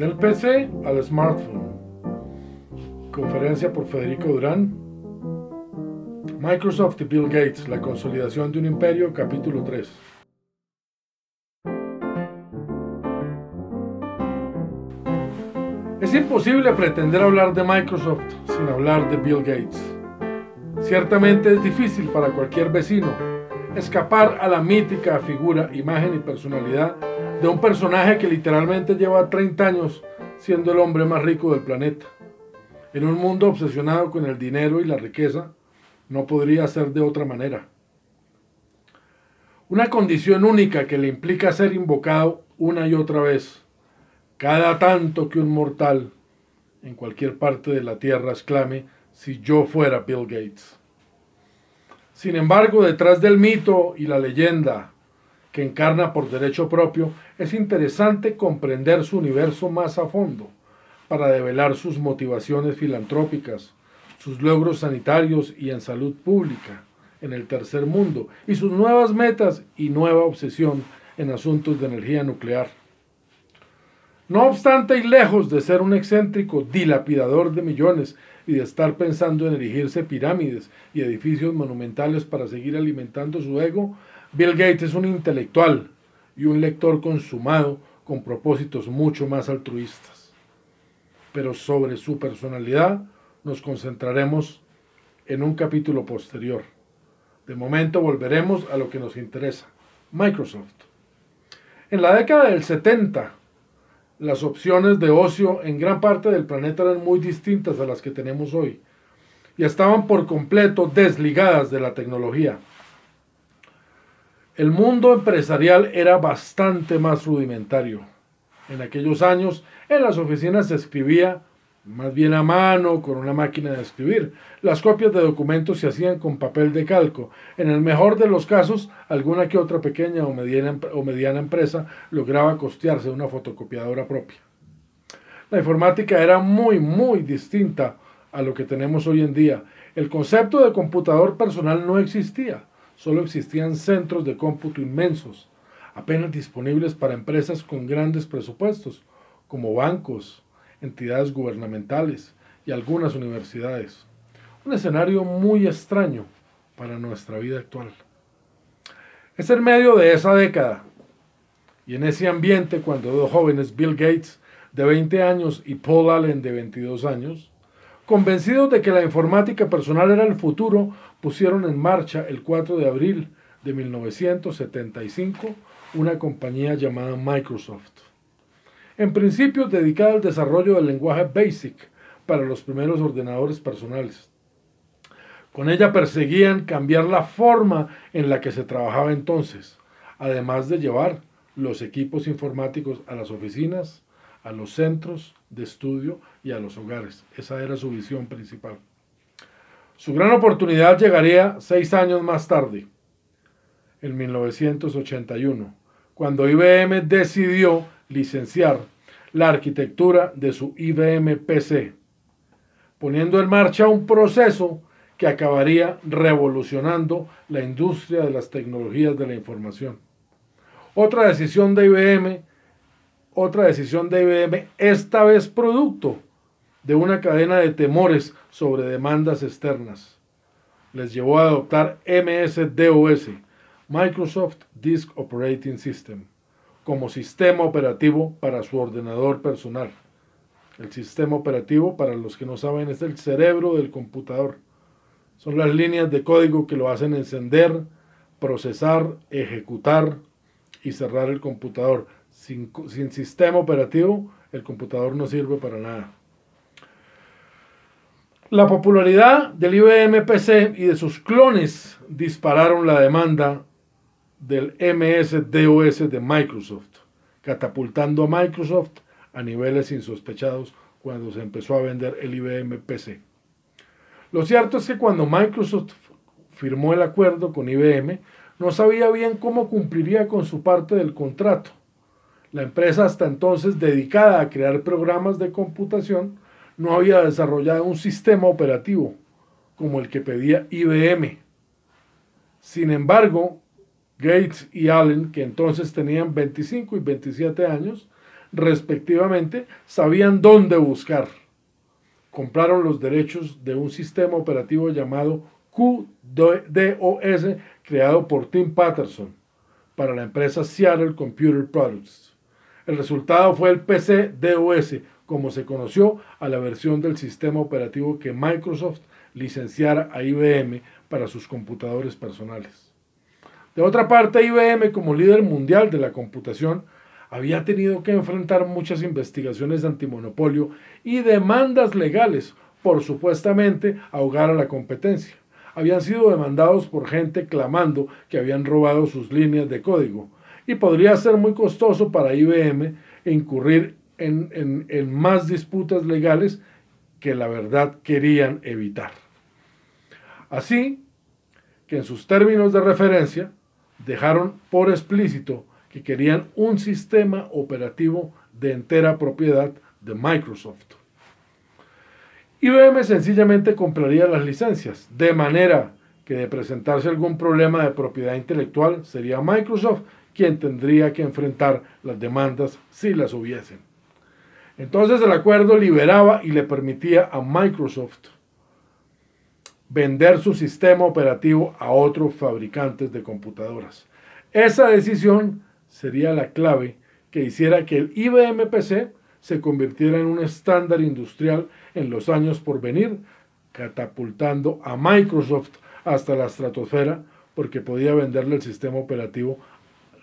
Del PC al smartphone. Conferencia por Federico Durán. Microsoft y Bill Gates, la consolidación de un imperio, capítulo 3. Es imposible pretender hablar de Microsoft sin hablar de Bill Gates. Ciertamente es difícil para cualquier vecino escapar a la mítica figura, imagen y personalidad de un personaje que literalmente lleva 30 años siendo el hombre más rico del planeta. En un mundo obsesionado con el dinero y la riqueza, no podría ser de otra manera. Una condición única que le implica ser invocado una y otra vez, cada tanto que un mortal en cualquier parte de la tierra exclame, si yo fuera Bill Gates. Sin embargo, detrás del mito y la leyenda que encarna por derecho propio, es interesante comprender su universo más a fondo para develar sus motivaciones filantrópicas, sus logros sanitarios y en salud pública en el tercer mundo y sus nuevas metas y nueva obsesión en asuntos de energía nuclear. No obstante, y lejos de ser un excéntrico dilapidador de millones y de estar pensando en erigirse pirámides y edificios monumentales para seguir alimentando su ego, Bill Gates es un intelectual y un lector consumado con propósitos mucho más altruistas. Pero sobre su personalidad nos concentraremos en un capítulo posterior. De momento volveremos a lo que nos interesa, Microsoft. En la década del 70, las opciones de ocio en gran parte del planeta eran muy distintas a las que tenemos hoy y estaban por completo desligadas de la tecnología. El mundo empresarial era bastante más rudimentario. En aquellos años, en las oficinas se escribía más bien a mano, con una máquina de escribir. Las copias de documentos se hacían con papel de calco. En el mejor de los casos, alguna que otra pequeña o mediana, o mediana empresa lograba costearse una fotocopiadora propia. La informática era muy, muy distinta a lo que tenemos hoy en día. El concepto de computador personal no existía solo existían centros de cómputo inmensos, apenas disponibles para empresas con grandes presupuestos, como bancos, entidades gubernamentales y algunas universidades. Un escenario muy extraño para nuestra vida actual. Es en medio de esa década y en ese ambiente cuando dos jóvenes, Bill Gates de 20 años y Paul Allen de 22 años, convencidos de que la informática personal era el futuro, pusieron en marcha el 4 de abril de 1975 una compañía llamada Microsoft. En principio dedicada al desarrollo del lenguaje BASIC para los primeros ordenadores personales. Con ella perseguían cambiar la forma en la que se trabajaba entonces, además de llevar los equipos informáticos a las oficinas, a los centros de estudio y a los hogares. Esa era su visión principal. Su gran oportunidad llegaría seis años más tarde, en 1981, cuando IBM decidió licenciar la arquitectura de su IBM PC, poniendo en marcha un proceso que acabaría revolucionando la industria de las tecnologías de la información. Otra decisión de IBM, otra decisión de IBM, esta vez producto de una cadena de temores sobre demandas externas. Les llevó a adoptar MS-DOS, Microsoft Disk Operating System, como sistema operativo para su ordenador personal. El sistema operativo, para los que no saben, es el cerebro del computador. Son las líneas de código que lo hacen encender, procesar, ejecutar y cerrar el computador. Sin, sin sistema operativo, el computador no sirve para nada. La popularidad del IBM PC y de sus clones dispararon la demanda del MS-DOS de Microsoft, catapultando a Microsoft a niveles insospechados cuando se empezó a vender el IBM PC. Lo cierto es que cuando Microsoft firmó el acuerdo con IBM, no sabía bien cómo cumpliría con su parte del contrato. La empresa hasta entonces dedicada a crear programas de computación no había desarrollado un sistema operativo como el que pedía IBM. Sin embargo, Gates y Allen, que entonces tenían 25 y 27 años, respectivamente, sabían dónde buscar. Compraron los derechos de un sistema operativo llamado QDOS, creado por Tim Patterson para la empresa Seattle Computer Products. El resultado fue el PC DOS, como se conoció a la versión del sistema operativo que Microsoft licenciara a IBM para sus computadores personales. De otra parte, IBM, como líder mundial de la computación, había tenido que enfrentar muchas investigaciones de antimonopolio y demandas legales por supuestamente ahogar a la competencia. Habían sido demandados por gente clamando que habían robado sus líneas de código y podría ser muy costoso para IBM incurrir en, en más disputas legales que la verdad querían evitar. Así que en sus términos de referencia dejaron por explícito que querían un sistema operativo de entera propiedad de Microsoft. IBM sencillamente compraría las licencias, de manera que de presentarse algún problema de propiedad intelectual sería Microsoft quien tendría que enfrentar las demandas si las hubiesen. Entonces el acuerdo liberaba y le permitía a Microsoft vender su sistema operativo a otros fabricantes de computadoras. Esa decisión sería la clave que hiciera que el IBM PC se convirtiera en un estándar industrial en los años por venir, catapultando a Microsoft hasta la estratosfera porque podía venderle el sistema operativo,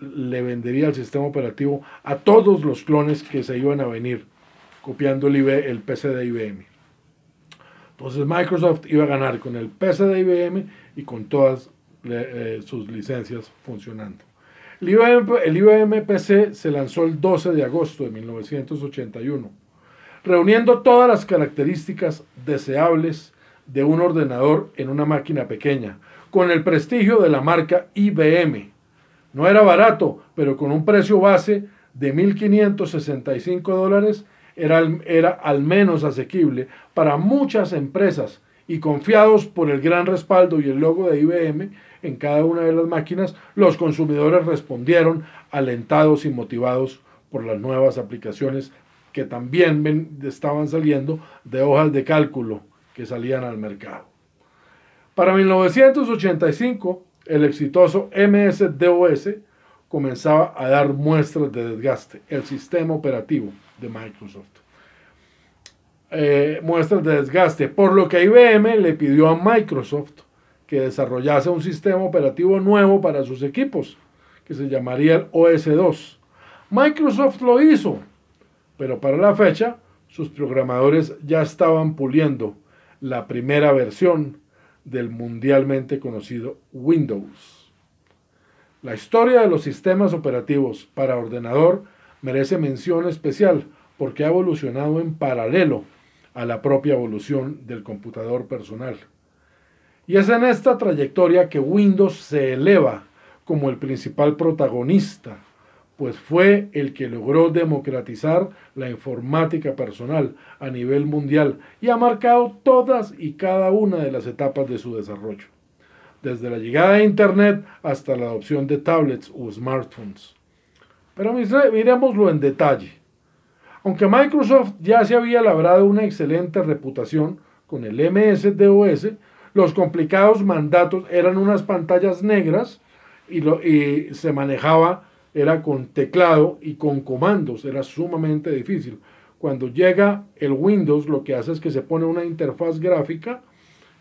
le vendería el sistema operativo a todos los clones que se iban a venir copiando el, el PC de IBM. Entonces Microsoft iba a ganar con el PC de IBM y con todas eh, sus licencias funcionando. El IBM, PC se lanzó el 12 de agosto de 1981, reuniendo todas las características deseables de un ordenador en una máquina pequeña, con el prestigio de la marca IBM. No era barato, pero con un precio base de 1.565 dólares era, era al menos asequible para muchas empresas y confiados por el gran respaldo y el logo de IBM en cada una de las máquinas, los consumidores respondieron alentados y motivados por las nuevas aplicaciones que también estaban saliendo de hojas de cálculo que salían al mercado. Para 1985, el exitoso MS-DOS comenzaba a dar muestras de desgaste, el sistema operativo de Microsoft. Eh, muestras de desgaste, por lo que IBM le pidió a Microsoft que desarrollase un sistema operativo nuevo para sus equipos, que se llamaría el OS2. Microsoft lo hizo, pero para la fecha sus programadores ya estaban puliendo la primera versión del mundialmente conocido Windows. La historia de los sistemas operativos para ordenador merece mención especial porque ha evolucionado en paralelo a la propia evolución del computador personal. Y es en esta trayectoria que Windows se eleva como el principal protagonista, pues fue el que logró democratizar la informática personal a nivel mundial y ha marcado todas y cada una de las etapas de su desarrollo, desde la llegada de Internet hasta la adopción de tablets o smartphones. Pero miremoslo en detalle. Aunque Microsoft ya se había labrado una excelente reputación con el MS-DOS, los complicados mandatos eran unas pantallas negras y, y se manejaba, era con teclado y con comandos, era sumamente difícil. Cuando llega el Windows, lo que hace es que se pone una interfaz gráfica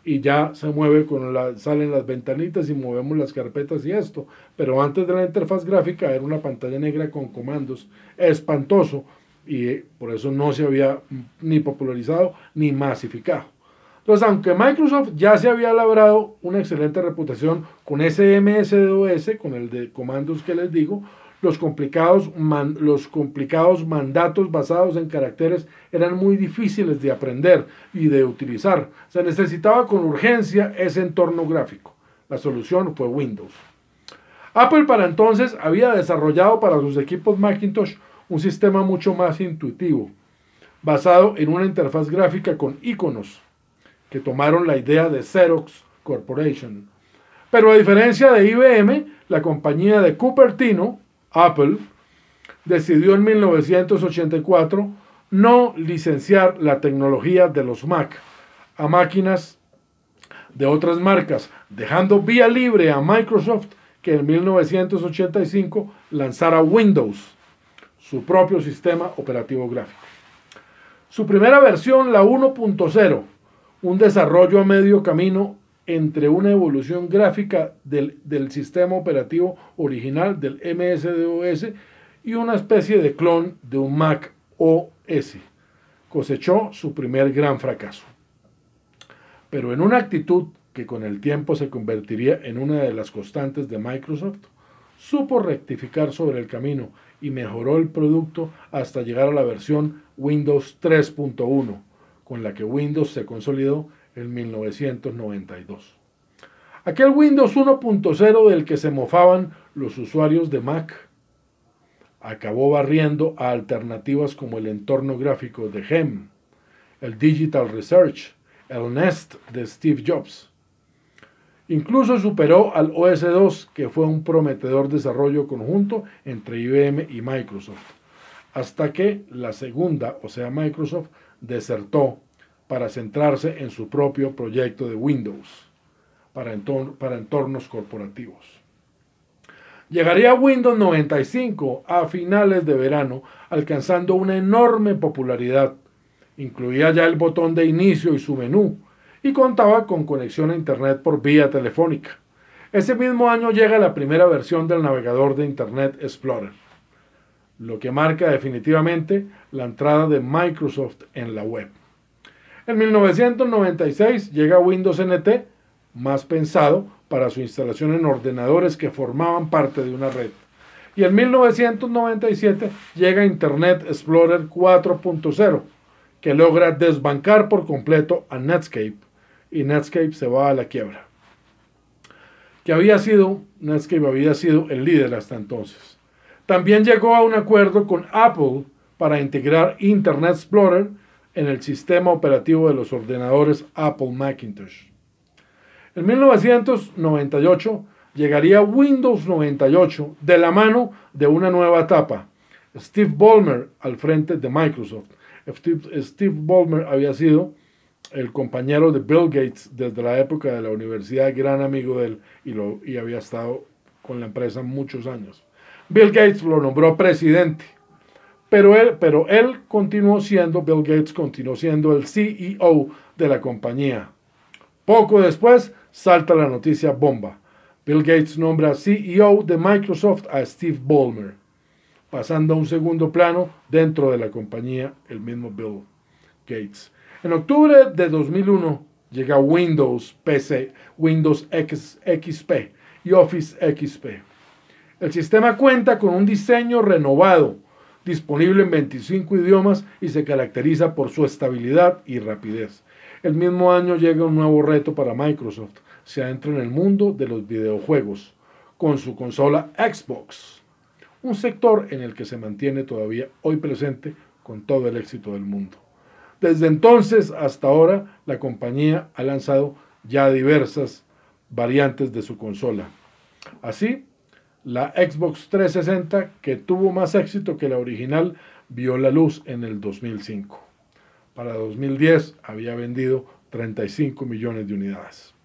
y ya se mueve con la, salen las ventanitas y movemos las carpetas y esto. Pero antes de la interfaz gráfica era una pantalla negra con comandos espantoso y por eso no se había ni popularizado ni masificado. Entonces, aunque Microsoft ya se había labrado una excelente reputación con ese MS-DOS, con el de comandos que les digo, los complicados, los complicados mandatos basados en caracteres eran muy difíciles de aprender y de utilizar. Se necesitaba con urgencia ese entorno gráfico. La solución fue Windows. Apple para entonces había desarrollado para sus equipos Macintosh un sistema mucho más intuitivo, basado en una interfaz gráfica con iconos que tomaron la idea de Xerox Corporation. Pero a diferencia de IBM, la compañía de Cupertino, Apple, decidió en 1984 no licenciar la tecnología de los Mac a máquinas de otras marcas, dejando vía libre a Microsoft que en 1985 lanzara Windows, su propio sistema operativo gráfico. Su primera versión, la 1.0, un desarrollo a medio camino entre una evolución gráfica del, del, sistema operativo original del MSDOS y una especie de clon de un Mac OS. Cosechó su primer gran fracaso. Pero en una actitud que con el tiempo se convertiría en una de las constantes de Microsoft, supo rectificar sobre el camino y mejoró el producto hasta llegar a la versión Windows 3.1, con la que Windows se consolidó en 1992. Aquel Windows 1.0 del que se mofaban los usuarios de Mac acabó barriendo a alternativas como el entorno gráfico de GEM, el Digital Research, el Nest de Steve Jobs. Incluso superó al OS2, que fue un prometedor desarrollo conjunto entre IBM y Microsoft, hasta que la segunda, o sea Microsoft, desertó para centrarse en su propio proyecto de Windows para, entornos corporativos. Llegaría Windows 95 a finales de verano, alcanzando una enorme popularidad. Incluía ya el botón de inicio y su menú, y contaba con conexión a Internet por vía telefónica. Ese mismo año llega la primera versión del navegador de Internet Explorer, lo que marca definitivamente la entrada de Microsoft en la web. En 1996 llega Windows NT, más pensado para su instalación en ordenadores que formaban parte de una red. Y en 1997 llega Internet Explorer 4.0, que logra desbancar por completo a Netscape, y Netscape se va a la quiebra. Que había sido, Netscape había sido el líder hasta entonces. También llegó a un acuerdo con Apple para integrar Internet Explorer en el sistema operativo de los ordenadores Apple Macintosh. En 1998 llegaría Windows 98 de la mano de una nueva etapa. Steve Ballmer al frente de Microsoft. Steve, Ballmer había sido el compañero de Bill Gates desde la época de la universidad, gran amigo de él y, lo, y había estado con la empresa muchos años. Bill Gates lo nombró presidente, pero él, pero él continuó siendo, Bill Gates continuó siendo el CEO de la compañía. Poco después salta la noticia bomba. Bill Gates nombra CEO de Microsoft a Steve Ballmer, pasando a un segundo plano dentro de la compañía el mismo Bill Gates. En octubre de 2001 llega Windows PC, Windows XP y Office XP. El sistema cuenta con un diseño renovado, disponible en 25 idiomas y se caracteriza por su estabilidad y rapidez. El mismo año llega un nuevo reto para Microsoft. Se adentra en el mundo de los videojuegos con su consola Xbox, un sector en el que se mantiene todavía hoy presente con todo el éxito del mundo. Desde entonces hasta ahora, la compañía ha lanzado ya diversas variantes de su consola. Así, la Xbox 360, que tuvo más éxito que la original, vio la luz en el 2005 para 2010 había vendido 35 millones de unidades.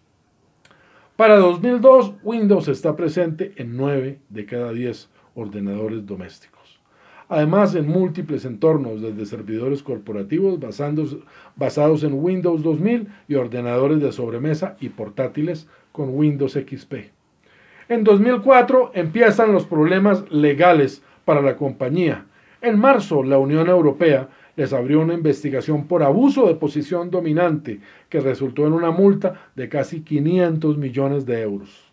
Para 2002, Windows está presente en 9 de cada 10 ordenadores domésticos. Además, en múltiples entornos, desde servidores corporativos basados en Windows 2000 y ordenadores de sobremesa y portátiles con Windows XP. En 2004 empiezan los problemas legales para la compañía. En marzo, la Unión Europea les abrió una investigación por abuso de posición dominante que resultó en una multa de casi 500 millones de euros.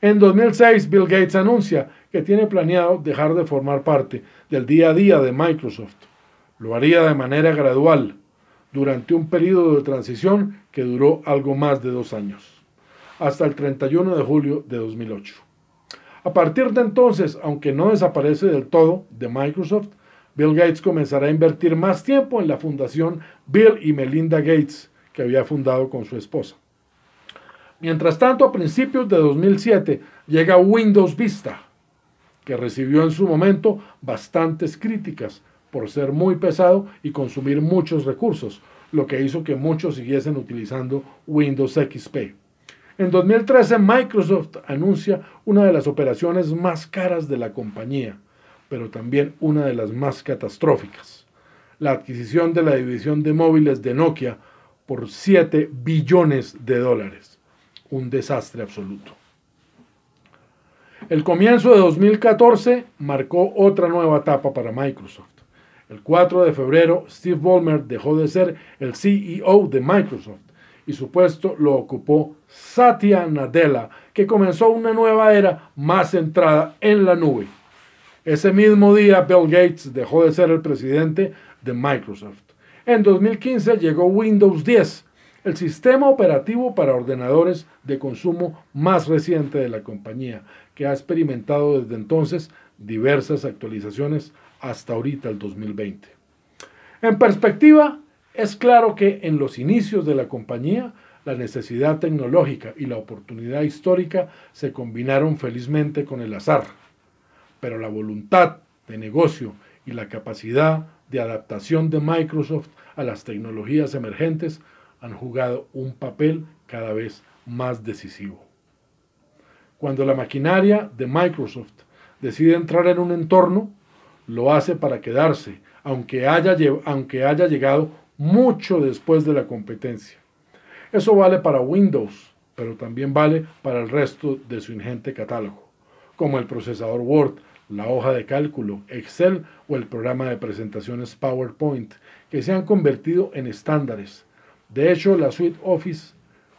En 2006, Bill Gates anuncia que tiene planeado dejar de formar parte del día a día de Microsoft. Lo haría de manera gradual, durante un periodo de transición que duró algo más de dos años, hasta el 31 de julio de 2008. A partir de entonces, aunque no desaparece del todo de Microsoft, Bill Gates comenzará a invertir más tiempo en la fundación Bill y Melinda Gates, que había fundado con su esposa. Mientras tanto, a principios de 2007 llega Windows Vista, que recibió en su momento bastantes críticas por ser muy pesado y consumir muchos recursos, lo que hizo que muchos siguiesen utilizando Windows XP. En 2013 Microsoft anuncia una de las operaciones más caras de la compañía, pero también una de las más catastróficas, la adquisición de la división de móviles de Nokia por 7 billones de dólares. Un desastre absoluto. El comienzo de 2014 marcó otra nueva etapa para Microsoft. El 4 de febrero, Steve Ballmer dejó de ser el CEO de Microsoft y su puesto lo ocupó Satya Nadella, que comenzó una nueva era más centrada en la nube. Ese mismo día, Bill Gates dejó de ser el presidente de Microsoft. En 2015 llegó Windows 10, el sistema operativo para ordenadores de consumo más reciente de la compañía, que ha experimentado desde entonces diversas actualizaciones hasta ahorita el 2020. En perspectiva, es claro que en los inicios de la compañía, la necesidad tecnológica y la oportunidad histórica se combinaron felizmente con el azar, pero la voluntad de negocio y la capacidad de adaptación de Microsoft a las tecnologías emergentes han jugado un papel cada vez más decisivo. Cuando la maquinaria de Microsoft decide entrar en un entorno, lo hace para quedarse, aunque haya, aunque haya llegado mucho después de la competencia. Eso vale para Windows, pero también vale para el resto de su ingente catálogo, como el procesador Word, la hoja de cálculo, Excel o el programa de presentaciones PowerPoint, que se han convertido en estándares. De hecho, la suite Office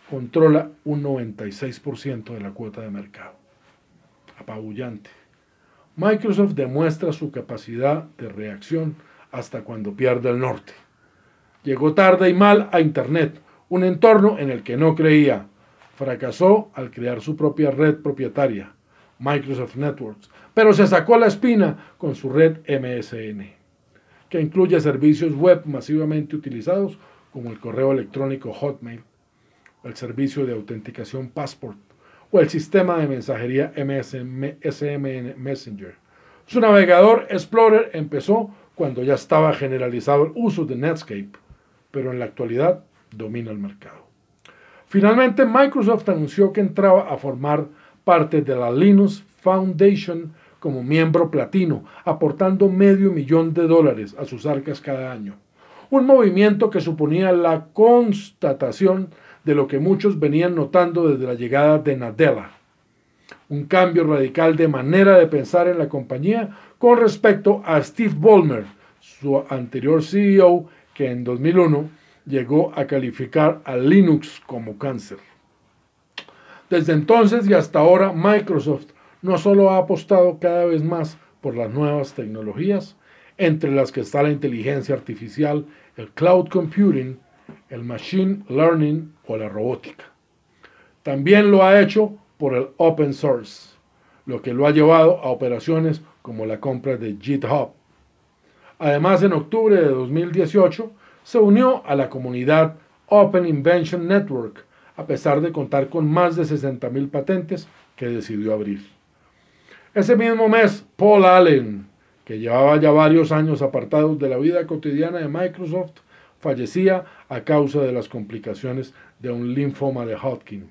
controla un 96% de la cuota de mercado. Apabullante. Microsoft demuestra su capacidad de reacción hasta cuando pierde el norte. Llegó tarde y mal a Internet, un entorno en el que no creía. Fracasó al crear su propia red propietaria, Microsoft Networks, pero se sacó la espina con su red MSN, que incluye servicios web masivamente utilizados como el correo electrónico Hotmail, el servicio de autenticación Passport, o el sistema de mensajería MSN Messenger. Su navegador Explorer empezó cuando ya estaba generalizado el uso de Netscape, pero en la actualidad domina el mercado. Finalmente, Microsoft anunció que entraba a formar parte de la Linux Foundation como miembro platino, aportando medio millón de dólares a sus arcas cada año. Un movimiento que suponía la constatación de lo que muchos venían notando desde la llegada de Nadella. Un cambio radical de manera de pensar en la compañía con respecto a Steve Ballmer, su anterior CEO, que en 2001 llegó a calificar a Linux como cáncer. Desde entonces y hasta ahora, Microsoft no solo ha apostado cada vez más por las nuevas tecnologías, entre las que está la inteligencia artificial, el cloud computing, el machine learning o la robótica. También lo ha hecho por el open source, lo que lo ha llevado a operaciones como la compra de GitHub. Además, en octubre de 2018 se unió a la comunidad Open Invention Network, a pesar de contar con más de 60.000 patentes que decidió abrir. Ese mismo mes, Paul Allen, que llevaba ya varios años apartados de la vida cotidiana de Microsoft, fallecía a causa de las complicaciones de un linfoma de Hodgkin.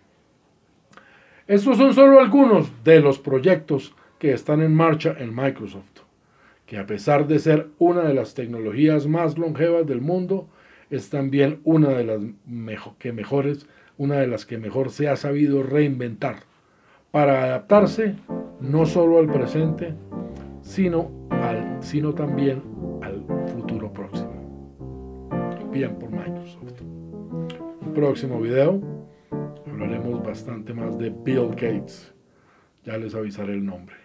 Estos son solo algunos de los proyectos que están en marcha en Microsoft, que a pesar de ser una de las tecnologías más longevas del mundo, es también una de las que mejores, una de las que mejor se ha sabido reinventar para adaptarse no solo al presente, sino, al, sino también al futuro próximo bien por Microsoft. Un próximo video hablaremos bastante más de Bill Gates. Ya les avisaré el nombre.